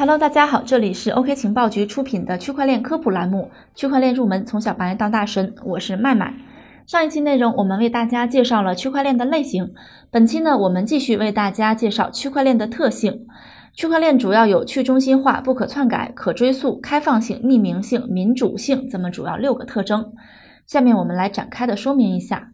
Hello，大家好，这里是 OK 情报局出品的区块链科普栏目《区块链入门：从小白到大神》，我是麦麦。上一期内容我们为大家介绍了区块链的类型，本期呢，我们继续为大家介绍区块链的特性。区块链主要有去中心化、不可篡改、可追溯、开放性、匿名性、民主性这么主要六个特征。下面我们来展开的说明一下。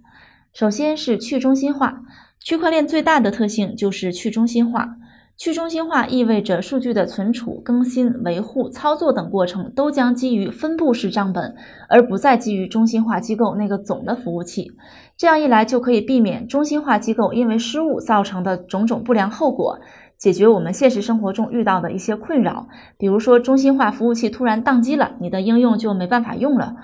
首先是去中心化，区块链最大的特性就是去中心化。去中心化意味着数据的存储、更新、维护、操作等过程都将基于分布式账本，而不再基于中心化机构那个总的服务器。这样一来，就可以避免中心化机构因为失误造成的种种不良后果，解决我们现实生活中遇到的一些困扰。比如说，中心化服务器突然宕机了，你的应用就没办法用了；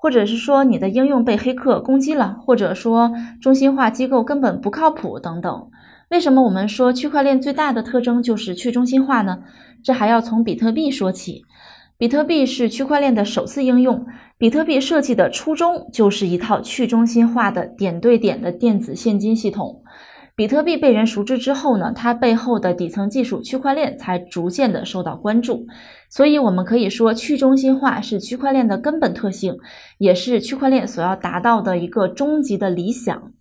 或者是说，你的应用被黑客攻击了；或者说，中心化机构根本不靠谱等等。为什么我们说区块链最大的特征就是去中心化呢？这还要从比特币说起。比特币是区块链的首次应用。比特币设计的初衷就是一套去中心化的点对点的电子现金系统。比特币被人熟知之后呢，它背后的底层技术区块链才逐渐的受到关注。所以，我们可以说去中心化是区块链的根本特性，也是区块链所要达到的一个终极的理想。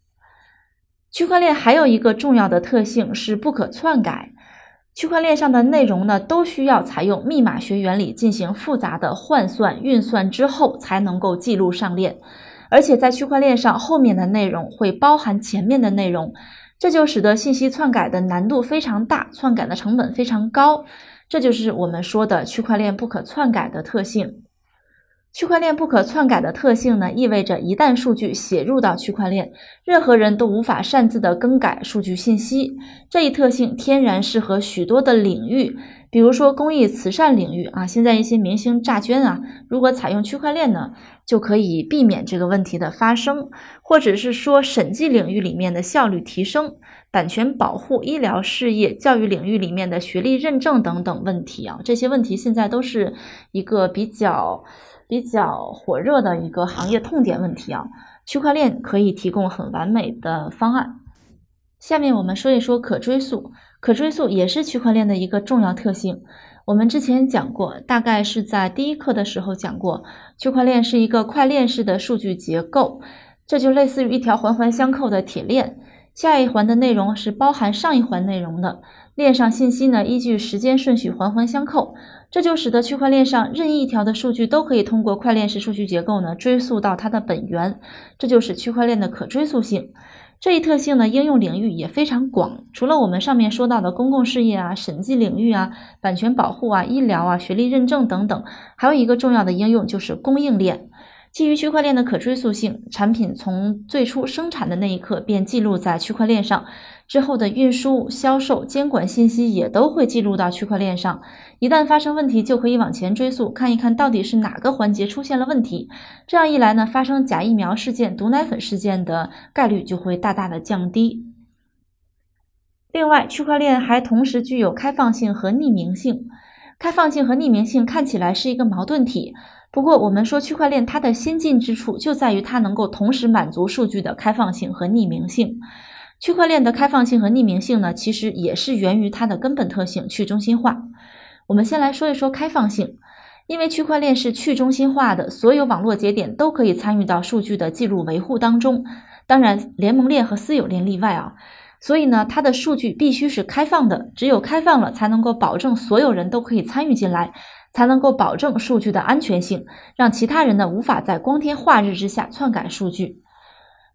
区块链还有一个重要的特性是不可篡改。区块链上的内容呢，都需要采用密码学原理进行复杂的换算运算之后，才能够记录上链。而且在区块链上，后面的内容会包含前面的内容，这就使得信息篡改的难度非常大，篡改的成本非常高。这就是我们说的区块链不可篡改的特性。区块链不可篡改的特性呢，意味着一旦数据写入到区块链，任何人都无法擅自的更改数据信息。这一特性天然适合许多的领域，比如说公益慈善领域啊，现在一些明星诈捐啊，如果采用区块链呢，就可以避免这个问题的发生，或者是说审计领域里面的效率提升，版权保护、医疗事业、教育领域里面的学历认证等等问题啊，这些问题现在都是一个比较。比较火热的一个行业痛点问题啊，区块链可以提供很完美的方案。下面我们说一说可追溯，可追溯也是区块链的一个重要特性。我们之前讲过，大概是在第一课的时候讲过，区块链是一个块链式的数据结构，这就类似于一条环环相扣的铁链，下一环的内容是包含上一环内容的，链上信息呢依据时间顺序环环相扣。这就使得区块链上任意一条的数据都可以通过块链式数据结构呢追溯到它的本源，这就是区块链的可追溯性。这一特性呢应用领域也非常广，除了我们上面说到的公共事业啊、审计领域啊、版权保护啊、医疗啊、学历认证等等，还有一个重要的应用就是供应链。基于区块链的可追溯性，产品从最初生产的那一刻便记录在区块链上。之后的运输、销售、监管信息也都会记录到区块链上。一旦发生问题，就可以往前追溯，看一看到底是哪个环节出现了问题。这样一来呢，发生假疫苗事件、毒奶粉事件的概率就会大大的降低。另外，区块链还同时具有开放性和匿名性。开放性和匿名性看起来是一个矛盾体，不过我们说区块链它的先进之处就在于它能够同时满足数据的开放性和匿名性。区块链的开放性和匿名性呢，其实也是源于它的根本特性——去中心化。我们先来说一说开放性，因为区块链是去中心化的，所有网络节点都可以参与到数据的记录维护当中，当然联盟链和私有链例外啊。所以呢，它的数据必须是开放的，只有开放了，才能够保证所有人都可以参与进来，才能够保证数据的安全性，让其他人呢无法在光天化日之下篡改数据。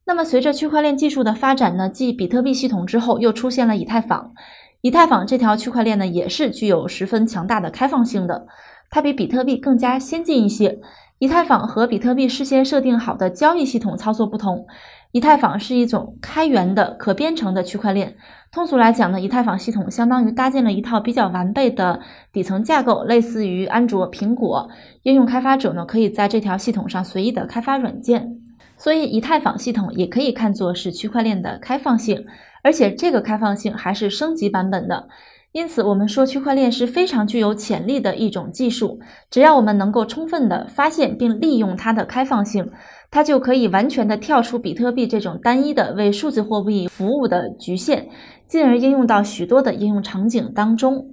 那么，随着区块链技术的发展呢，继比特币系统之后，又出现了以太坊。以太坊这条区块链呢，也是具有十分强大的开放性的，它比比特币更加先进一些。以太坊和比特币事先设定好的交易系统操作不同，以太坊是一种开源的可编程的区块链。通俗来讲呢，以太坊系统相当于搭建了一套比较完备的底层架构，类似于安卓、苹果。应用开发者呢，可以在这条系统上随意的开发软件。所以，以太坊系统也可以看作是区块链的开放性，而且这个开放性还是升级版本的。因此，我们说区块链是非常具有潜力的一种技术。只要我们能够充分的发现并利用它的开放性，它就可以完全的跳出比特币这种单一的为数字货币服务的局限，进而应用到许多的应用场景当中。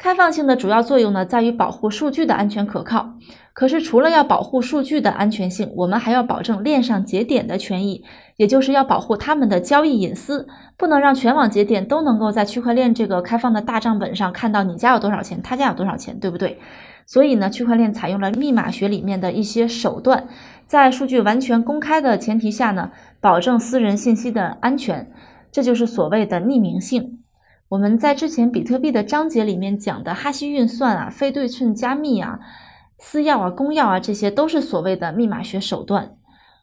开放性的主要作用呢，在于保护数据的安全可靠。可是，除了要保护数据的安全性，我们还要保证链上节点的权益，也就是要保护他们的交易隐私，不能让全网节点都能够在区块链这个开放的大账本上看到你家有多少钱，他家有多少钱，对不对？所以呢，区块链采用了密码学里面的一些手段，在数据完全公开的前提下呢，保证私人信息的安全，这就是所谓的匿名性。我们在之前比特币的章节里面讲的哈希运算啊、非对称加密啊、私钥啊、公钥啊，这些都是所谓的密码学手段。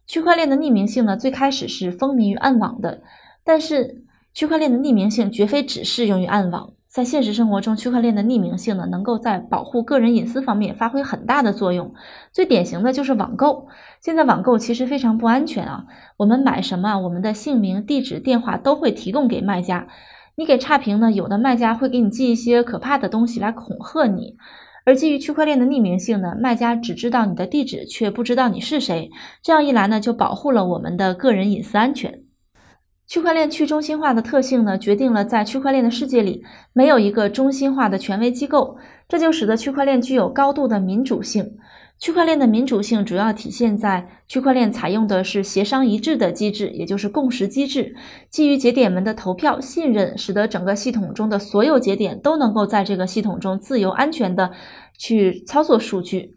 区块链的匿名性呢，最开始是风靡于暗网的，但是区块链的匿名性绝非只适用于暗网。在现实生活中，区块链的匿名性呢，能够在保护个人隐私方面发挥很大的作用。最典型的就是网购。现在网购其实非常不安全啊，我们买什么，我们的姓名、地址、电话都会提供给卖家。你给差评呢，有的卖家会给你寄一些可怕的东西来恐吓你，而基于区块链的匿名性呢，卖家只知道你的地址，却不知道你是谁。这样一来呢，就保护了我们的个人隐私安全。区块链去中心化的特性呢，决定了在区块链的世界里没有一个中心化的权威机构，这就使得区块链具有高度的民主性。区块链的民主性主要体现在区块链采用的是协商一致的机制，也就是共识机制。基于节点们的投票信任，使得整个系统中的所有节点都能够在这个系统中自由安全的去操作数据。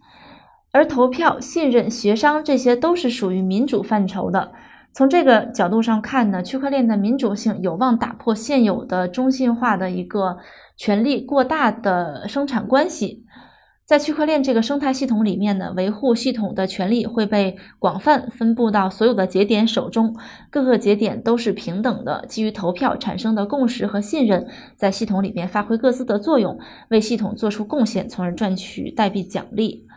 而投票、信任、协商这些都是属于民主范畴的。从这个角度上看呢，区块链的民主性有望打破现有的中心化的一个权力过大的生产关系。在区块链这个生态系统里面呢，维护系统的权利会被广泛分布到所有的节点手中，各个节点都是平等的，基于投票产生的共识和信任，在系统里面发挥各自的作用，为系统做出贡献，从而赚取代币奖励。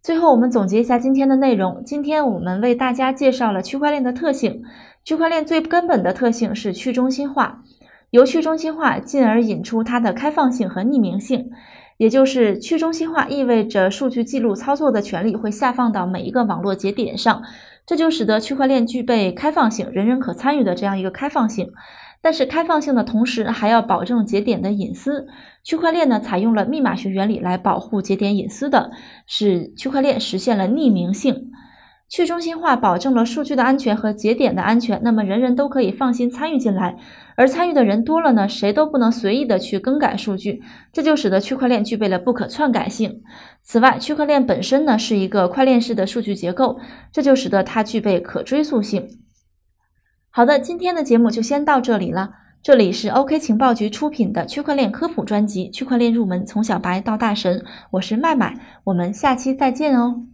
最后，我们总结一下今天的内容。今天我们为大家介绍了区块链的特性。区块链最根本的特性是去中心化，由去中心化进而引出它的开放性和匿名性。也就是去中心化意味着数据记录操作的权利会下放到每一个网络节点上，这就使得区块链具备开放性、人人可参与的这样一个开放性。但是开放性的同时，还要保证节点的隐私。区块链呢，采用了密码学原理来保护节点隐私的，使区块链实现了匿名性。去中心化保证了数据的安全和节点的安全，那么人人都可以放心参与进来。而参与的人多了呢，谁都不能随意的去更改数据，这就使得区块链具备了不可篡改性。此外，区块链本身呢是一个块链式的数据结构，这就使得它具备可追溯性。好的，今天的节目就先到这里了。这里是 OK 情报局出品的区块链科普专辑《区块链入门：从小白到大神》，我是麦麦，我们下期再见哦。